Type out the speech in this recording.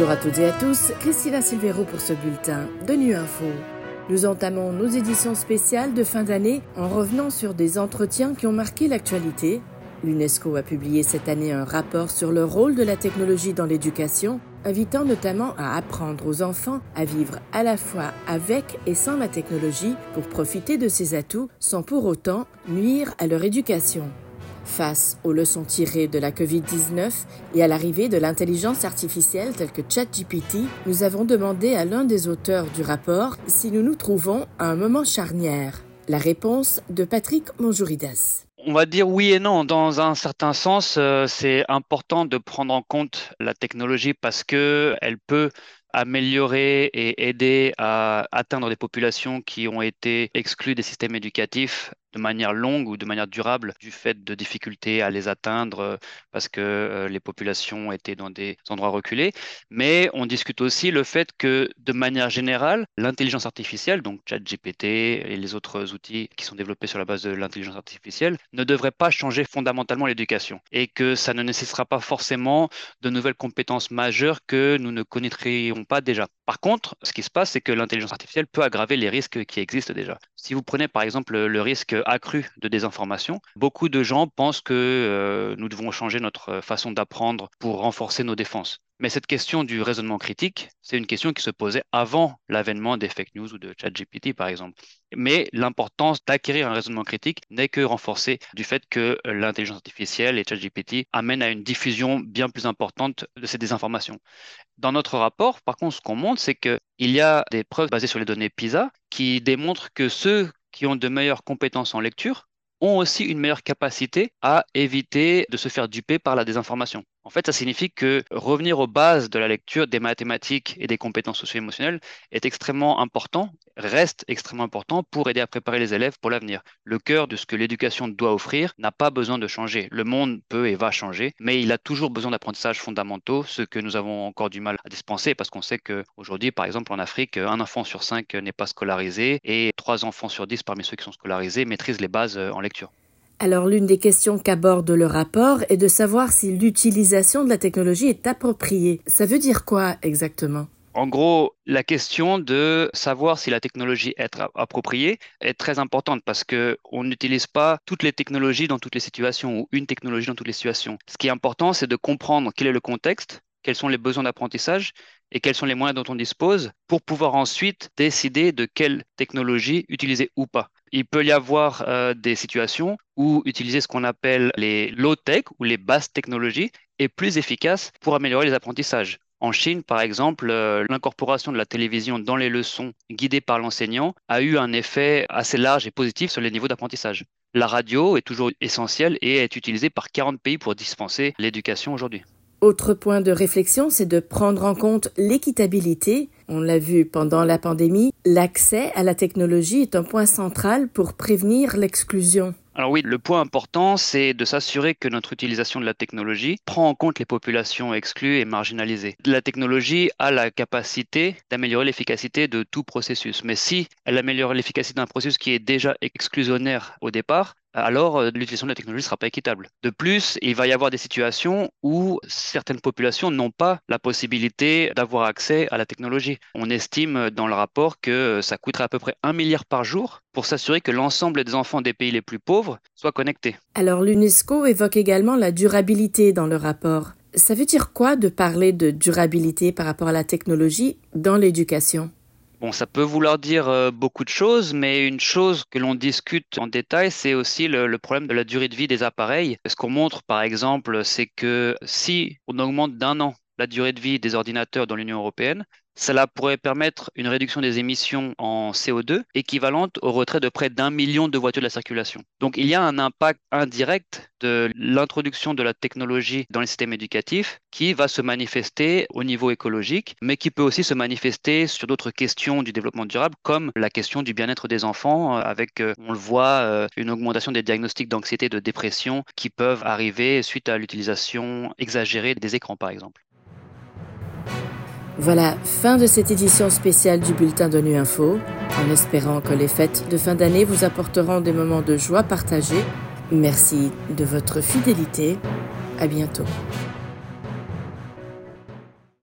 Bonjour à toutes et à tous, Christina Silvero pour ce bulletin de Nu Info. Nous entamons nos éditions spéciales de fin d'année en revenant sur des entretiens qui ont marqué l'actualité. L'UNESCO a publié cette année un rapport sur le rôle de la technologie dans l'éducation, invitant notamment à apprendre aux enfants à vivre à la fois avec et sans la technologie pour profiter de ses atouts sans pour autant nuire à leur éducation. Face aux leçons tirées de la COVID-19 et à l'arrivée de l'intelligence artificielle telle que ChatGPT, nous avons demandé à l'un des auteurs du rapport si nous nous trouvons à un moment charnière. La réponse de Patrick Monjouridas. On va dire oui et non. Dans un certain sens, euh, c'est important de prendre en compte la technologie parce que elle peut améliorer et aider à atteindre des populations qui ont été exclues des systèmes éducatifs de manière longue ou de manière durable du fait de difficultés à les atteindre euh, parce que euh, les populations étaient dans des endroits reculés. Mais on discute aussi le fait que de manière générale, l'intelligence artificielle, donc ChatGPT et les autres outils qui sont développés sur la base de l'intelligence artificielle, ne devraient pas changer fondamentalement l'éducation et que ça ne nécessitera pas forcément de nouvelles compétences majeures que nous ne connaîtrions pas déjà. Par contre, ce qui se passe, c'est que l'intelligence artificielle peut aggraver les risques qui existent déjà. Si vous prenez par exemple le risque accru de désinformation, beaucoup de gens pensent que euh, nous devons changer notre façon d'apprendre pour renforcer nos défenses. Mais cette question du raisonnement critique, c'est une question qui se posait avant l'avènement des fake news ou de ChatGPT, par exemple. Mais l'importance d'acquérir un raisonnement critique n'est que renforcée du fait que l'intelligence artificielle et ChatGPT amènent à une diffusion bien plus importante de ces désinformations. Dans notre rapport, par contre, ce qu'on montre, c'est qu'il y a des preuves basées sur les données PISA qui démontrent que ceux qui ont de meilleures compétences en lecture ont aussi une meilleure capacité à éviter de se faire duper par la désinformation. En fait, ça signifie que revenir aux bases de la lecture des mathématiques et des compétences socio-émotionnelles est extrêmement important, reste extrêmement important pour aider à préparer les élèves pour l'avenir. Le cœur de ce que l'éducation doit offrir n'a pas besoin de changer. Le monde peut et va changer, mais il a toujours besoin d'apprentissages fondamentaux, ce que nous avons encore du mal à dispenser parce qu'on sait qu'aujourd'hui, par exemple, en Afrique, un enfant sur cinq n'est pas scolarisé et trois enfants sur dix parmi ceux qui sont scolarisés maîtrisent les bases en lecture. Alors l'une des questions qu'aborde le rapport est de savoir si l'utilisation de la technologie est appropriée. Ça veut dire quoi exactement? En gros, la question de savoir si la technologie est appropriée est très importante parce que on n'utilise pas toutes les technologies dans toutes les situations ou une technologie dans toutes les situations. Ce qui est important, c'est de comprendre quel est le contexte, quels sont les besoins d'apprentissage et quels sont les moyens dont on dispose pour pouvoir ensuite décider de quelle technologie utiliser ou pas il peut y avoir euh, des situations où utiliser ce qu'on appelle les low-tech ou les basses technologies est plus efficace pour améliorer les apprentissages. En Chine, par exemple, euh, l'incorporation de la télévision dans les leçons guidées par l'enseignant a eu un effet assez large et positif sur les niveaux d'apprentissage. La radio est toujours essentielle et est utilisée par 40 pays pour dispenser l'éducation aujourd'hui. Autre point de réflexion, c'est de prendre en compte l'équitabilité. On l'a vu pendant la pandémie, l'accès à la technologie est un point central pour prévenir l'exclusion. Alors oui, le point important, c'est de s'assurer que notre utilisation de la technologie prend en compte les populations exclues et marginalisées. La technologie a la capacité d'améliorer l'efficacité de tout processus, mais si elle améliore l'efficacité d'un processus qui est déjà exclusionnaire au départ, alors euh, l'utilisation de la technologie ne sera pas équitable. De plus, il va y avoir des situations où certaines populations n'ont pas la possibilité d'avoir accès à la technologie. On estime dans le rapport que ça coûterait à peu près un milliard par jour pour s'assurer que l'ensemble des enfants des pays les plus pauvres soient connectés. Alors l'UNESCO évoque également la durabilité dans le rapport. Ça veut dire quoi de parler de durabilité par rapport à la technologie dans l'éducation? Bon, ça peut vouloir dire euh, beaucoup de choses, mais une chose que l'on discute en détail, c'est aussi le, problème de la durée de vie des appareils. Ce qu'on montre, par exemple, c'est que si on augmente d'un an la durée de vie des ordinateurs dans l'Union européenne, cela pourrait permettre une réduction des émissions en CO2 équivalente au retrait de près d'un million de voitures de la circulation. Donc il y a un impact indirect de l'introduction de la technologie dans les systèmes éducatifs qui va se manifester au niveau écologique, mais qui peut aussi se manifester sur d'autres questions du développement durable, comme la question du bien-être des enfants, euh, avec, euh, on le voit, euh, une augmentation des diagnostics d'anxiété et de dépression qui peuvent arriver suite à l'utilisation exagérée des écrans, par exemple. Voilà, fin de cette édition spéciale du bulletin de Nu Info, en espérant que les fêtes de fin d'année vous apporteront des moments de joie partagés. Merci de votre fidélité. À bientôt.